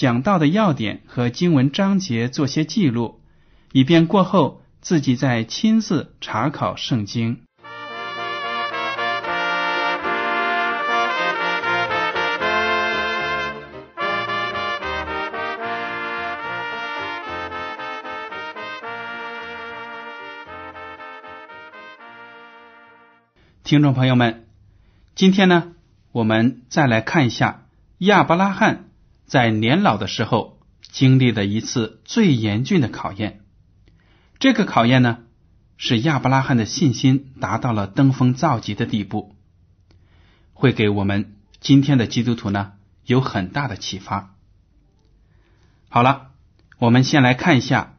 讲到的要点和经文章节做些记录，以便过后自己再亲自查考圣经。听众朋友们，今天呢，我们再来看一下亚伯拉罕在年老的时候经历的一次最严峻的考验。这个考验呢，使亚伯拉罕的信心达到了登峰造极的地步，会给我们今天的基督徒呢有很大的启发。好了，我们先来看一下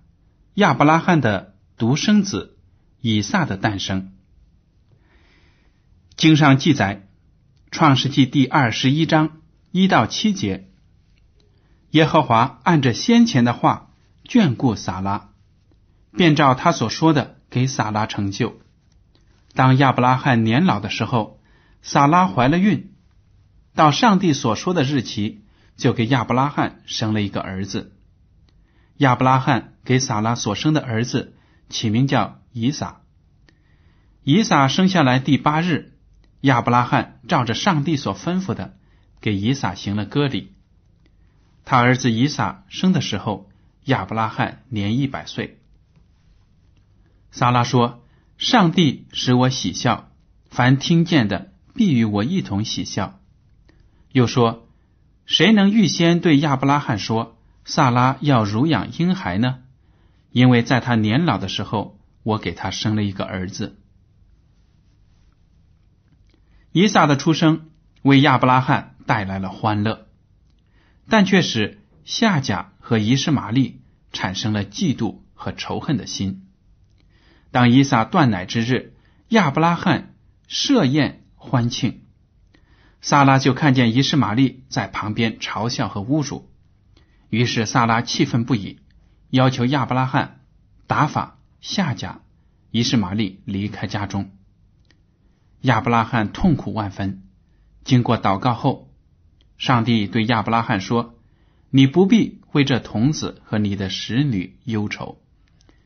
亚伯拉罕的独生子以撒的诞生。经上记载，《创世纪》第二十一章一到七节，耶和华按着先前的话眷顾撒拉，便照他所说的给撒拉成就。当亚伯拉罕年老的时候，撒拉怀了孕，到上帝所说的日期，就给亚伯拉罕生了一个儿子。亚伯拉罕给撒拉所生的儿子起名叫以撒。以撒生下来第八日。亚伯拉罕照着上帝所吩咐的，给以撒行了割礼。他儿子以撒生的时候，亚伯拉罕年一百岁。撒拉说：“上帝使我喜笑，凡听见的必与我一同喜笑。”又说：“谁能预先对亚伯拉罕说，萨拉要乳养婴孩呢？因为在他年老的时候，我给他生了一个儿子。”以撒的出生为亚伯拉罕带来了欢乐，但却使夏甲和伊什玛利产生了嫉妒和仇恨的心。当伊撒断奶之日，亚伯拉罕设宴欢庆，萨拉就看见伊什玛利在旁边嘲笑和侮辱，于是萨拉气愤不已，要求亚伯拉罕打发夏甲、伊什玛利离开家中。亚伯拉罕痛苦万分。经过祷告后，上帝对亚伯拉罕说：“你不必为这童子和你的使女忧愁。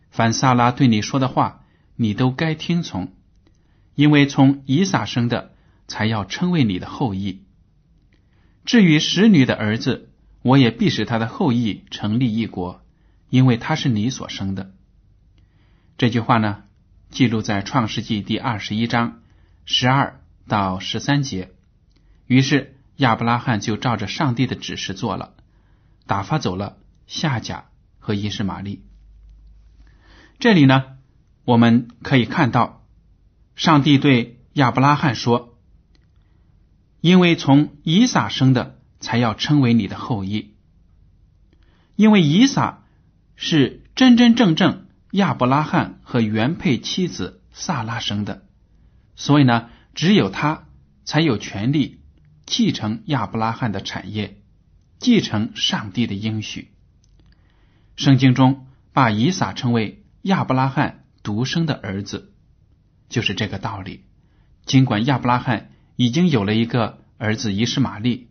凡萨拉对你说的话，你都该听从，因为从以撒生的，才要称为你的后裔。至于使女的儿子，我也必使他的后裔成立一国，因为他是你所生的。”这句话呢，记录在创世纪第二十一章。十二到十三节，于是亚伯拉罕就照着上帝的指示做了，打发走了夏甲和伊什玛利。这里呢，我们可以看到，上帝对亚伯拉罕说：“因为从以撒生的，才要称为你的后裔。因为以撒是真真正正亚伯拉罕和原配妻子萨拉生的。”所以呢，只有他才有权利继承亚伯拉罕的产业，继承上帝的应许。圣经中把以撒称为亚伯拉罕独生的儿子，就是这个道理。尽管亚伯拉罕已经有了一个儿子以实玛利，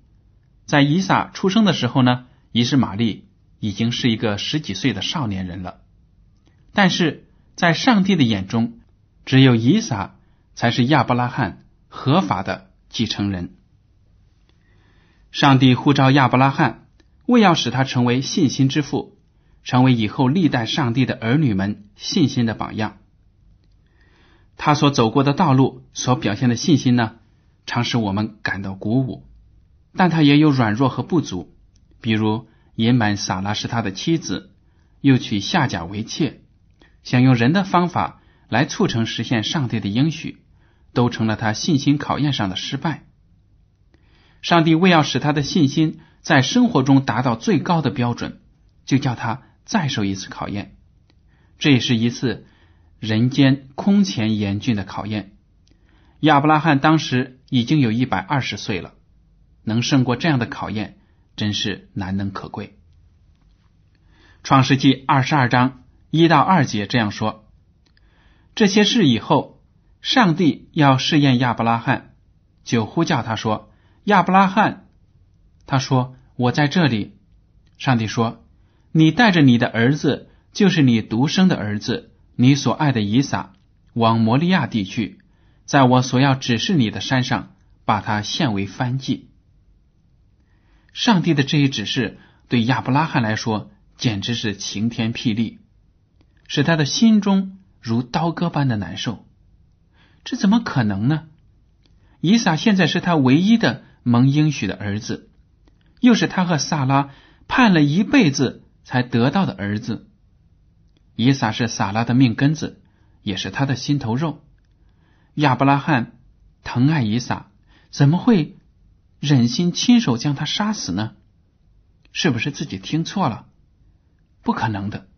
在以撒出生的时候呢，以实玛利已经是一个十几岁的少年人了，但是在上帝的眼中，只有以撒。才是亚伯拉罕合法的继承人。上帝呼召亚伯拉罕为要使他成为信心之父，成为以后历代上帝的儿女们信心的榜样。他所走过的道路，所表现的信心呢，常使我们感到鼓舞。但他也有软弱和不足，比如隐瞒撒拉是他的妻子，又娶夏甲为妾，想用人的方法来促成实现上帝的应许，都成了他信心考验上的失败。上帝为要使他的信心在生活中达到最高的标准，就叫他再受一次考验。这也是一次人间空前严峻的考验。亚伯拉罕当时已经有一百二十岁了。能胜过这样的考验，真是难能可贵。创世纪二十二章一到二节这样说：这些事以后，上帝要试验亚伯拉罕，就呼叫他说：“亚伯拉罕。”他说：“我在这里。”上帝说：“你带着你的儿子，就是你独生的儿子，你所爱的以撒，往摩利亚地去，在我所要指示你的山上，把他献为燔祭。”上帝的这一指示对亚伯拉罕来说简直是晴天霹雳，使他的心中如刀割般的难受。这怎么可能呢？以撒现在是他唯一的蒙应许的儿子，又是他和萨拉盼了一辈子才得到的儿子。以撒是萨拉的命根子，也是他的心头肉。亚伯拉罕疼爱以撒，怎么会？忍心亲手将他杀死呢？是不是自己听错了？不可能的，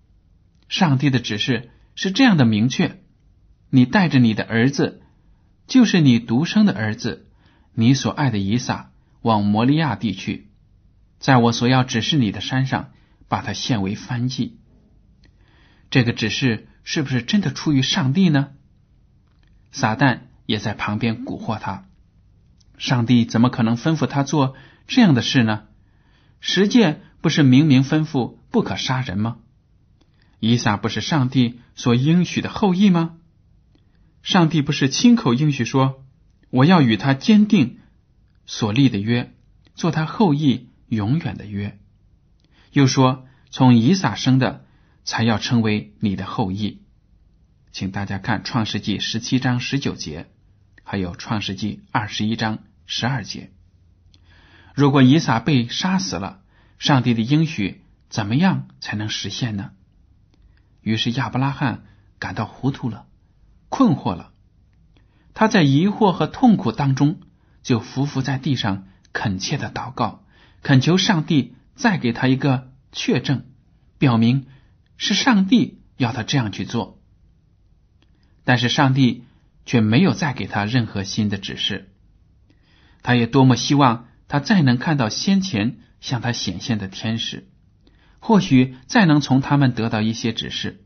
上帝的指示是这样的明确：你带着你的儿子，就是你独生的儿子，你所爱的以撒，往摩利亚地去，在我所要指示你的山上，把它献为燔祭。这个指示是不是真的出于上帝呢？撒旦也在旁边蛊惑他。上帝怎么可能吩咐他做这样的事呢？十诫不是明明吩咐不可杀人吗？以撒不是上帝所应许的后裔吗？上帝不是亲口应许说：“我要与他坚定所立的约，做他后裔永远的约。”又说：“从以撒生的才要称为你的后裔。”请大家看《创世纪》十七章十九节。还有创世纪二十一章十二节，如果以撒被杀死了，上帝的应许怎么样才能实现呢？于是亚伯拉罕感到糊涂了，困惑了。他在疑惑和痛苦当中，就伏伏在地上恳切的祷告，恳求上帝再给他一个确证，表明是上帝要他这样去做。但是上帝。却没有再给他任何新的指示。他也多么希望他再能看到先前向他显现的天使，或许再能从他们得到一些指示，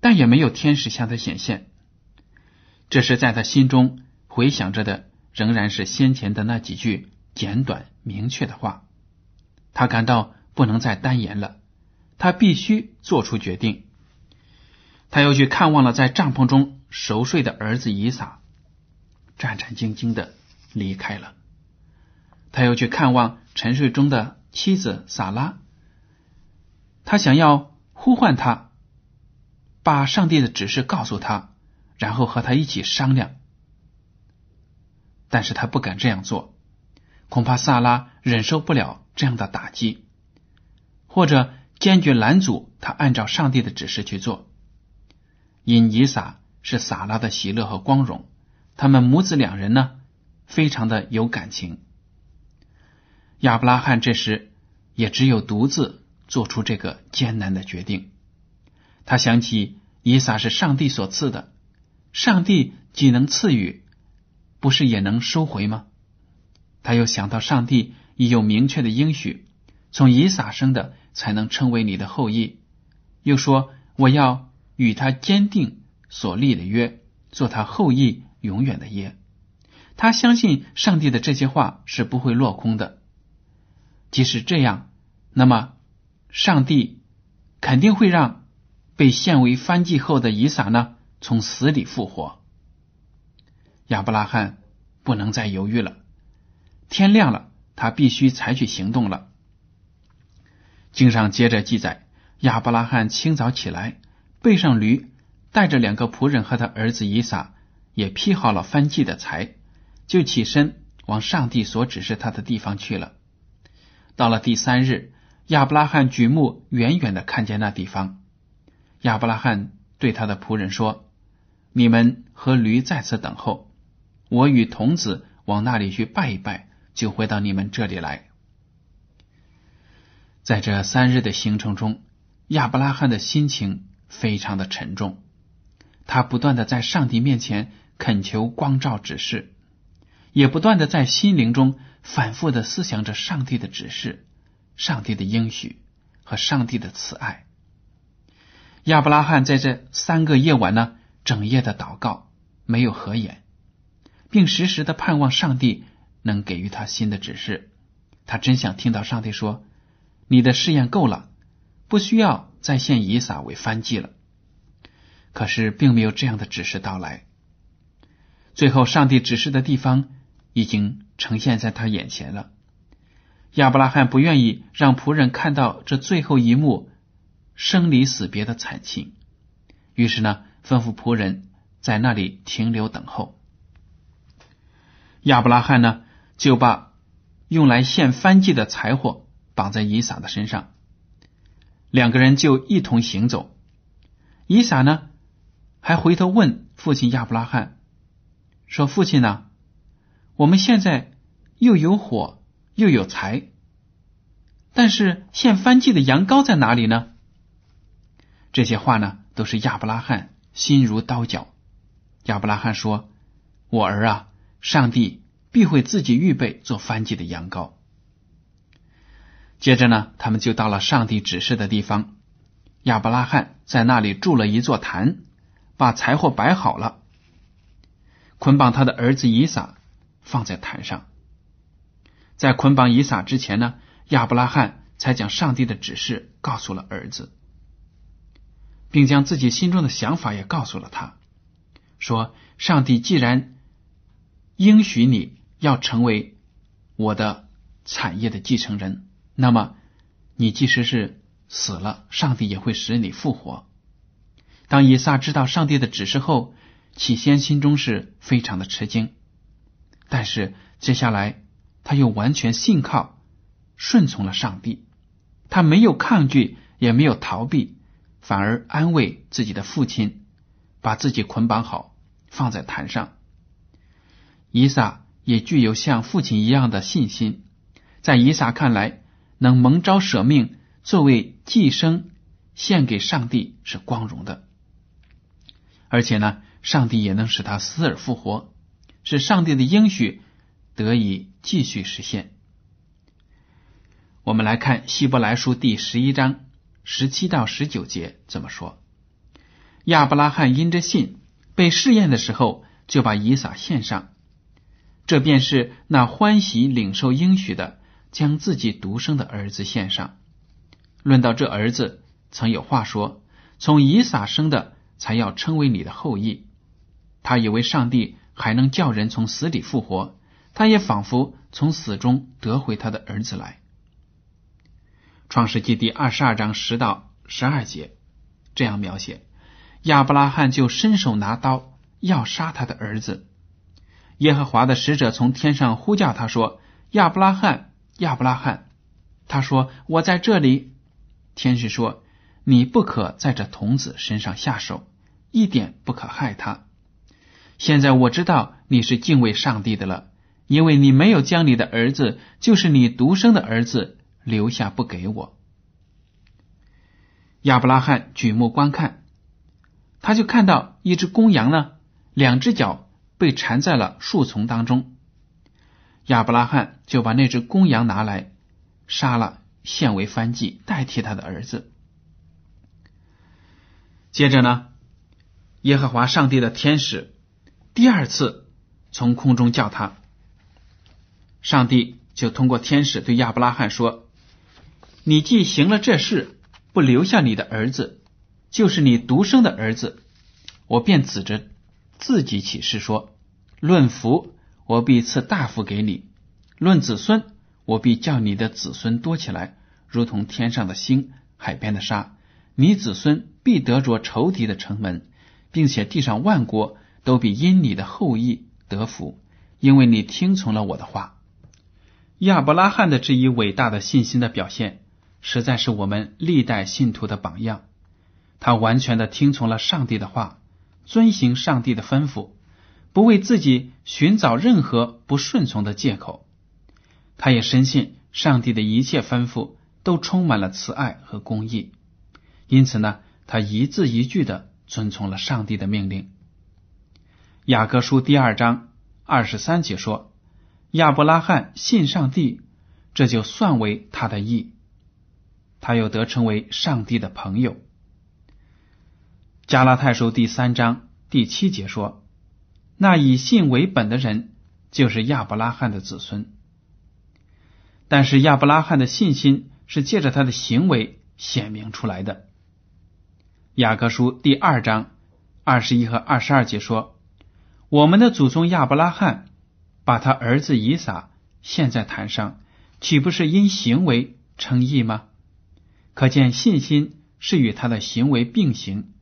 但也没有天使向他显现。这是在他心中回想着的，仍然是先前的那几句简短明确的话。他感到不能再单言了，他必须做出决定。他又去看望了在帐篷中。熟睡的儿子以撒战战兢兢的离开了，他又去看望沉睡中的妻子萨拉，他想要呼唤他，把上帝的指示告诉他，然后和他一起商量，但是他不敢这样做，恐怕萨拉忍受不了这样的打击，或者坚决拦阻他按照上帝的指示去做，因以撒。是萨拉的喜乐和光荣，他们母子两人呢，非常的有感情。亚伯拉罕这时也只有独自做出这个艰难的决定。他想起以撒是上帝所赐的，上帝既能赐予，不是也能收回吗？他又想到上帝已有明确的应许，从以撒生的才能称为你的后裔，又说我要与他坚定。所立的约，做他后裔永远的约。他相信上帝的这些话是不会落空的。即使这样，那么上帝肯定会让被献为翻祭后的以撒呢从死里复活。亚伯拉罕不能再犹豫了，天亮了，他必须采取行动了。经上接着记载，亚伯拉罕清早起来，背上驴，带着两个仆人和他儿子以撒，也劈好了翻祭的柴，就起身往上帝所指示他的地方去了。到了第三日，亚伯拉罕举目远远的看见那地方，亚伯拉罕对他的仆人说：“你们和驴在此等候，我与童子往那里去拜一拜，就回到你们这里来。”在这三日的行程中，亚伯拉罕的心情非常的沉重。他不断的在上帝面前恳求光照指示，也不断的在心灵中反复的思想着上帝的指示、上帝的应许和上帝的慈爱。亚伯拉罕在这三个夜晚呢，整夜的祷告，没有合眼，并时时的盼望上帝能给予他新的指示。他真想听到上帝说。你的试验够了，不需要再献以撒为翻祭了。可是并没有这样的指示到来。最后，上帝指示的地方已经呈现在他眼前了。亚伯拉罕不愿意让仆人看到这最后一幕生离死别的惨情，于是呢，吩咐仆人在那里停留等候。亚伯拉罕呢，就把用来献翻祭的柴火。绑在伊撒的身上，两个人就一同行走。伊撒呢，还回头问父亲亚伯拉罕说：“父亲呢？我们现在又有火又有柴，但是献翻祭的羊羔在哪里呢？”这些话呢，都是亚伯拉罕心如刀绞。亚伯拉罕说：“我儿啊，上帝必会自己预备做翻祭的羊羔。”接着呢，他们就到了上帝指示的地方。亚伯拉罕在那里筑了一座坛，把柴火摆好了，捆绑他的儿子以撒放在坛上。在捆绑以撒之前呢，亚伯拉罕才将上帝的指示告诉了儿子，并将自己心中的想法也告诉了他，说：“上帝既然应许你要成为我的产业的继承人。”那么，你即使是死了，上帝也会使你复活。当以撒知道上帝的指示后，起先心中是非常的吃惊，但是接下来他又完全信靠、顺从了上帝。他没有抗拒，也没有逃避，反而安慰自己的父亲，把自己捆绑好，放在坛上。以撒也具有像父亲一样的信心，在以撒看来。能蒙召舍命作为寄生献给上帝是光荣的，而且呢，上帝也能使他死而复活，使上帝的应许得以继续实现。我们来看希伯来书第十一章十七到十九节怎么说：亚伯拉罕因着信被试验的时候，就把以撒献上，这便是那欢喜领受应许的。将自己独生的儿子献上。论到这儿子，曾有话说：“从以撒生的，才要称为你的后裔。”他以为上帝还能叫人从死里复活，他也仿佛从死中得回他的儿子来。创世纪第二十二章十到十二节这样描写：亚伯拉罕就伸手拿刀要杀他的儿子。耶和华的使者从天上呼叫他说：“亚伯拉罕。”亚伯拉罕，他说：“我在这里。”天使说：“你不可在这童子身上下手，一点不可害他。现在我知道你是敬畏上帝的了，因为你没有将你的儿子，就是你独生的儿子留下不给我。”亚伯拉罕举目观看，他就看到一只公羊呢，两只脚被缠在了树丛当中。亚伯拉罕就把那只公羊拿来杀了，献为燔祭，代替他的儿子。接着呢，耶和华上帝的天使第二次从空中叫他，上帝就通过天使对亚伯拉罕说：“你既行了这事，不留下你的儿子，就是你独生的儿子，我便指着自己起誓说：论福。”我必赐大福给你，论子孙，我必叫你的子孙多起来，如同天上的星、海边的沙。你子孙必得着仇敌的城门，并且地上万国都必因你的后裔得福，因为你听从了我的话。亚伯拉罕的这一伟大的信心的表现，实在是我们历代信徒的榜样。他完全的听从了上帝的话，遵行上帝的吩咐，不为自己寻找任何不顺从的借口。他也深信上帝的一切吩咐都充满了慈爱和公义，因此呢，他一字一句的遵从了上帝的命令。雅各书第二章二十三节说。亚伯拉罕信上帝，这就算为他的义，他又得称为上帝的朋友。加拉太书第三章第七节说：“那以信为本的人，就是亚伯拉罕的子孙。”但是亚伯拉罕的信心是借着他的行为显明出来的。雅各书第二章二十一和二十二节说：“我们的祖宗亚伯拉罕。”把他儿子以撒献在坛上，岂不是因行为称义吗？可见信心是与他的行为并行，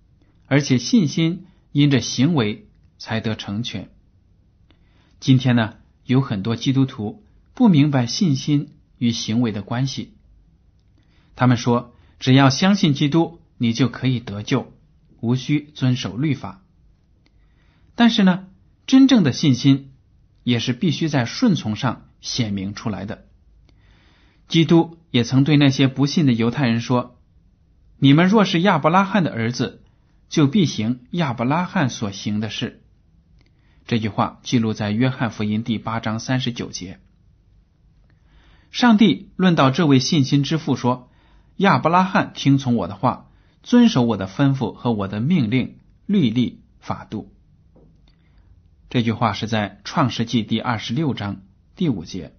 而且信心因着行为才得成全。今天呢，有很多基督徒不明白信心与行为的关系，他们说只要相信基督，你就可以得救，无需遵守律法。但是呢，真正的信心。也是必须在顺从上显明出来的。基督也曾对那些不信的犹太人说：“你们若是亚伯拉罕的儿子，就必行亚伯拉罕所行的事。”这句话记录在约翰福音第八章三十九节。上帝论到这位信心之父说：“亚伯拉罕听从我的话，遵守我的吩咐和我的命令、律例、法度。”这句话是在创世纪第二十六章第五节，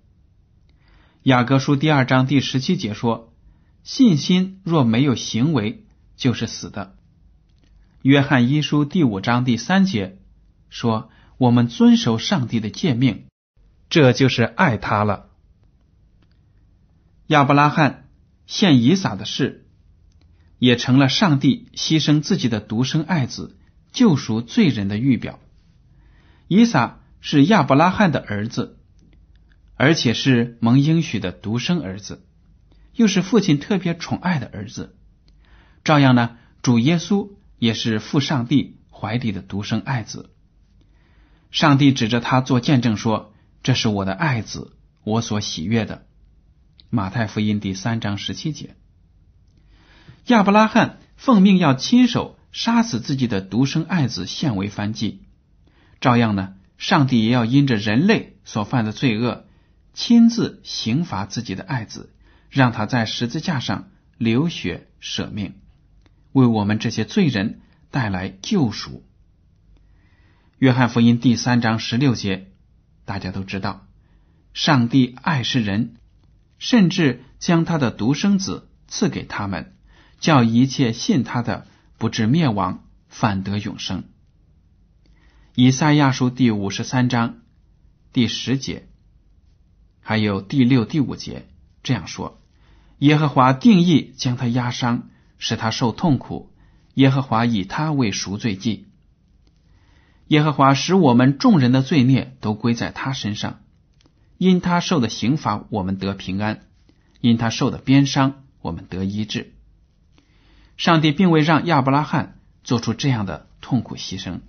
雅各书第二章第十七节说：“信心若没有行为，就是死的。”约翰一书第五章第三节说：“我们遵守上帝的诫命，这就是爱他了。”亚伯拉罕献以撒的事，也成了上帝牺牲自己的独生爱子救赎罪人的预表。以撒是亚伯拉罕的儿子，而且是蒙应许的独生儿子，又是父亲特别宠爱的儿子。照样呢，主耶稣也是父上帝怀里的独生爱子。上帝指着他做见证说：“这是我的爱子，我所喜悦的。”马太福音第三章十七节。亚伯拉罕奉命要亲手杀死自己的独生爱子，献为燔祭。照样呢，上帝也要因着人类所犯的罪恶，亲自刑罚自己的爱子，让他在十字架上流血舍命，为我们这些罪人带来救赎。约翰福音第三章十六节，大家都知道，上帝爱世人，甚至将他的独生子赐给他们，叫一切信他的不至灭亡，反得永生。以赛亚书第五十三章第十节，还有第六、第五节这样说：耶和华定义将他压伤，使他受痛苦；耶和华以他为赎罪祭。耶和华使我们众人的罪孽都归在他身上，因他受的刑罚，我们得平安；因他受的鞭伤，我们得医治。上帝并未让亚伯拉罕做出这样的痛苦牺牲。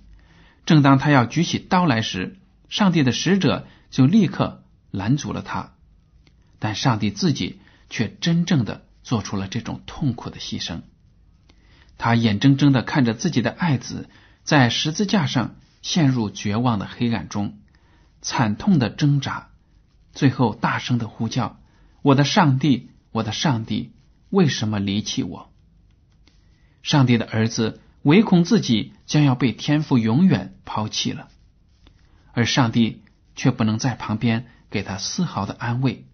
正当他要举起刀来时，上帝的使者就立刻拦阻了他。但上帝自己却真正的做出了这种痛苦的牺牲。他眼睁睁的看着自己的爱子在十字架上陷入绝望的黑暗中，惨痛的挣扎，最后大声的呼叫：“我的上帝，我的上帝，为什么离弃我？”上帝的儿子。唯恐自己将要被天父永远抛弃了，而上帝却不能在旁边给他丝毫的安慰。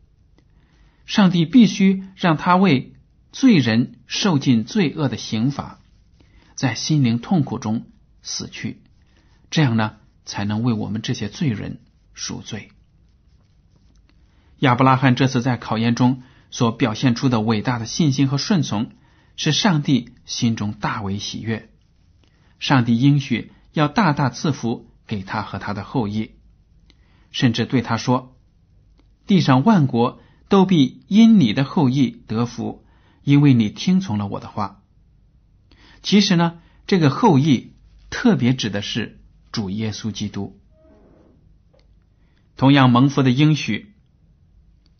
上帝必须让他为罪人受尽罪恶的刑罚，在心灵痛苦中死去，这样呢，才能为我们这些罪人赎罪。亚伯拉罕这次在考验中所表现出的伟大的信心和顺从，使上帝心中大为喜悦。上帝应许要大大赐福给他和他的后裔，甚至对他说：“地上万国都必因你的后裔得福，因为你听从了我的话。”其实呢，这个后裔特别指的是主耶稣基督。同样蒙福的应许，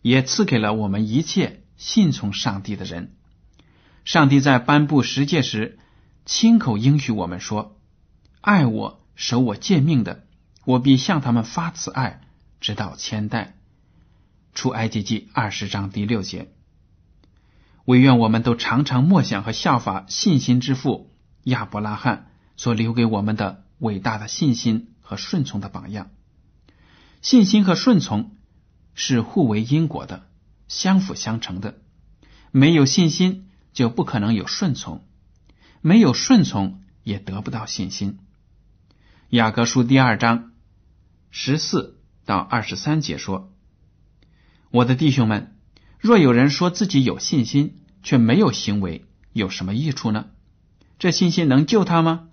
也赐给了我们一切信从上帝的人。上帝在颁布十诫时，亲口应许我们说：“爱我、守我诫命的，我必向他们发慈爱，直到千代。”出埃及记二十章第六节。唯愿我们都常常默想和效法信心之父亚伯拉罕所留给我们的伟大的信心和顺从的榜样。信心和顺从是互为因果的，相辅相成的。没有信心，就不可能有顺从；没有顺从，也得不到信心。雅各书第二章十四到二十三节说：“我的弟兄们，若有人说自己有信心，却没有行为，有什么益处呢？这信心能救他吗？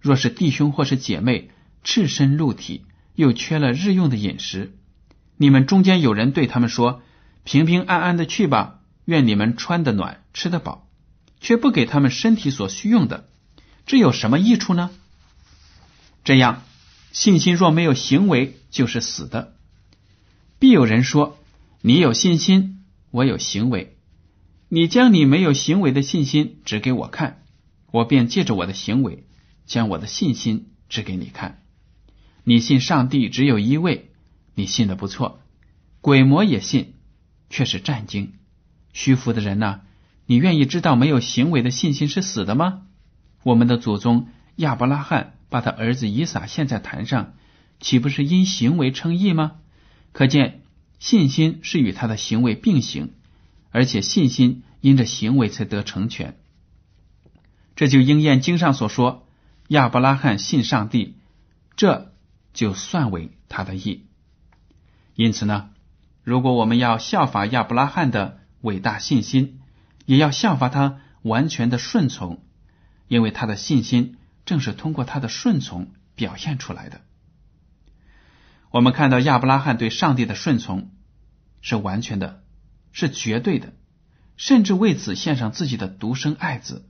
若是弟兄或是姐妹赤身露体，又缺了日用的饮食，你们中间有人对他们说：“平平安安的去吧，愿你们穿得暖，吃得饱。”却不给他们身体所需用的，这有什么益处呢？这样，信心若没有行为，就是死的。必有人说：“你有信心，我有行为。你将你没有行为的信心指给我看，我便借着我的行为，将我的信心指给你看。”你信上帝只有一位，你信的不错。鬼魔也信，却是战惊。虚浮的人呢？你愿意知道没有行为的信心是死的吗？我们的祖宗亚伯拉罕把他儿子以撒献在坛上，岂不是因行为称义吗？可见信心是与他的行为并行，而且信心因着行为才得成全。这就应验经上所说：亚伯拉罕信上帝，这。就算为他的义。因此呢，如果我们要效法亚伯拉罕的伟大信心，也要效法他完全的顺从，因为他的信心正是通过他的顺从表现出来的。我们看到亚伯拉罕对上帝的顺从是完全的，是绝对的，甚至为此献上自己的独生爱子。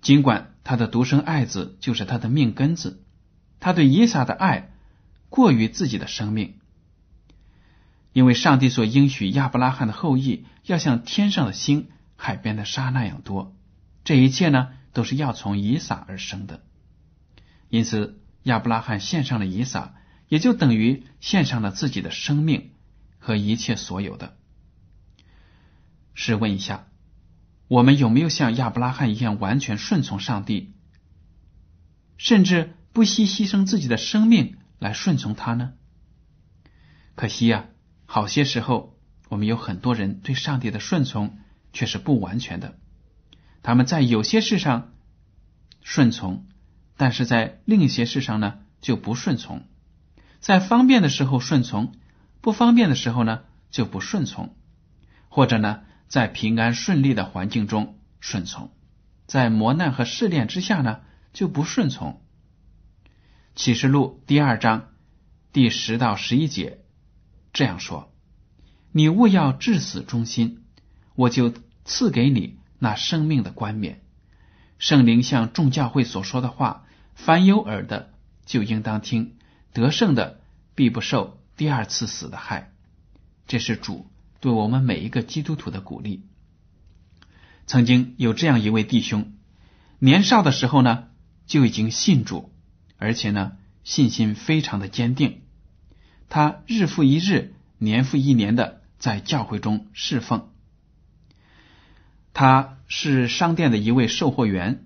尽管他的独生爱子就是他的命根子。他对以撒的爱过于自己的生命，因为上帝所应许亚伯拉罕的后裔要像天上的星、海边的沙那样多，这一切呢都是要从以撒而生的。因此，亚伯拉罕献上了以撒，也就等于献上了自己的生命和一切所有的。试问一下，我们有没有像亚伯拉罕一样完全顺从上帝，甚至？不惜牺牲自己的生命来顺从他呢？可惜呀，好些时候我们有很多人对上帝的顺从却是不完全的。他们在有些事上顺从，但是在另一些事上呢就不顺从。在方便的时候顺从，不方便的时候呢就不顺从，或者呢在平安顺利的环境中顺从，在磨难和试炼之下呢就不顺从。启示录第二章第十到十一节这样说：“你勿要至死忠心，我就赐给你那生命的冠冕。圣灵向众教会所说的话，凡有耳的就应当听。得胜的必不受第二次死的害。”这是主对我们每一个基督徒的鼓励。曾经有这样一位弟兄，年少的时候呢就已经信主。而且呢，信心非常的坚定。他日复一日、年复一年的在教会中侍奉。他是商店的一位售货员，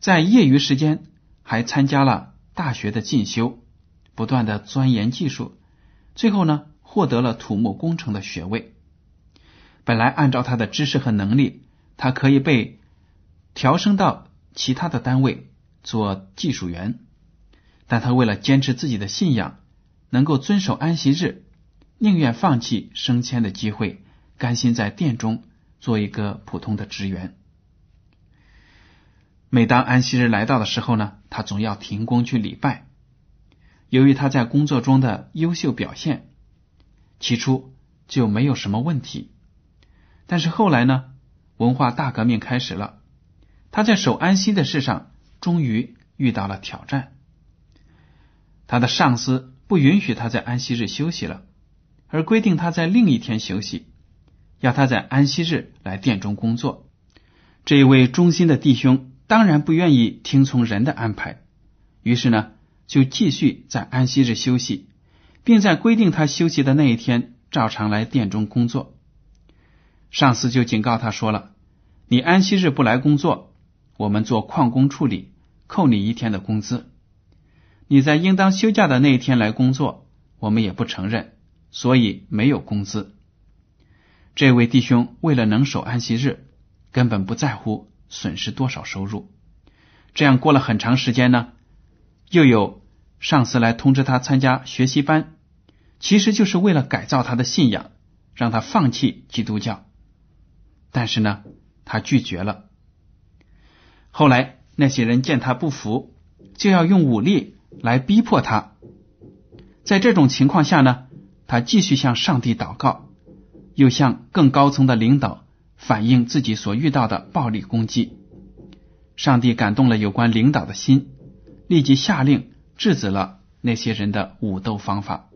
在业余时间还参加了大学的进修，不断的钻研技术，最后呢，获得了土木工程的学位。本来按照他的知识和能力，他可以被调升到其他的单位做技术员。但他为了坚持自己的信仰，能够遵守安息日，宁愿放弃升迁的机会，甘心在殿中做一个普通的职员。每当安息日来到的时候呢，他总要停工去礼拜。由于他在工作中的优秀表现，起初就没有什么问题。但是后来呢，文化大革命开始了，他在守安息的事上终于遇到了挑战。他的上司不允许他在安息日休息了，而规定他在另一天休息，要他在安息日来殿中工作。这一位忠心的弟兄当然不愿意听从人的安排，于是呢，就继续在安息日休息，并在规定他休息的那一天照常来殿中工作。上司就警告他说了：“你安息日不来工作，我们做旷工处理，扣你一天的工资。你在应当休假的那一天来工作，我们也不承认，所以没有工资。”这位弟兄为了能守安息日，根本不在乎损失多少收入。这样过了很长时间呢，又有上司来通知他参加学习班，其实就是为了改造他的信仰，让他放弃基督教。但是呢，他拒绝了。后来那些人见他不服，就要用武力来逼迫他。在这种情况下呢，他继续向上帝祷告，又向更高层的领导反映自己所遇到的暴力攻击。上帝感动了有关领导的心，立即下令制止了那些人的武斗方法。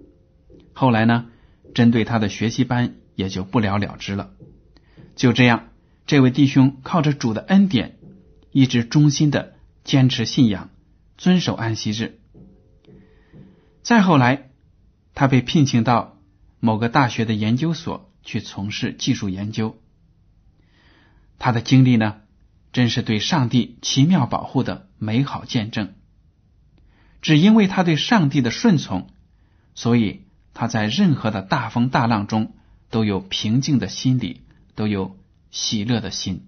后来呢，针对他的学习班也就不了了之了。就这样，这位弟兄靠着主的恩典，一直忠心的坚持信仰，遵守安息日。再后来，他被聘请到某个大学的研究所去从事技术研究。他的经历呢，真是对上帝奇妙保护的美好见证。只因为他对上帝的顺从，所以他在任何的大风大浪中都有平静的心理。都有喜乐的心，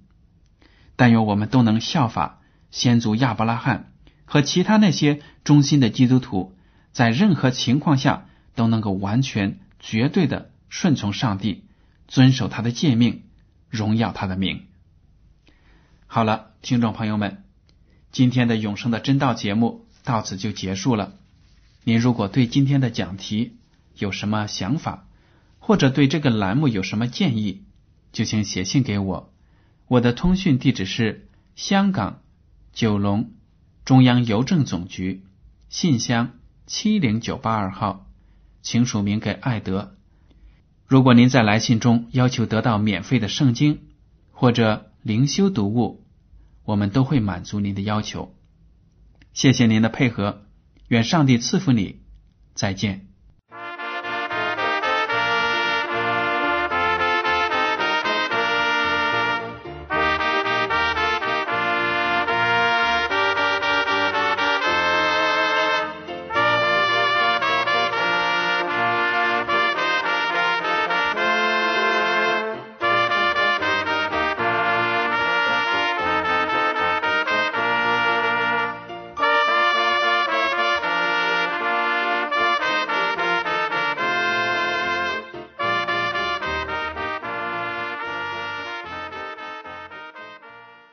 但愿我们都能效法先祖亚伯拉罕和其他那些忠心的基督徒，在任何情况下都能够完全、绝对的顺从上帝，遵守他的诫命，荣耀他的名。好了，听众朋友们，今天的永生的真道节目到此就结束了。您如果对今天的讲题有什么想法，或者对这个栏目有什么建议，就请写信给我，我的通讯地址是香港九龙中央邮政总局信箱七零九八二号，请署名给艾德。如果您在来信中要求得到免费的圣经或者灵修读物，我们都会满足您的要求。谢谢您的配合，愿上帝赐福你，再见。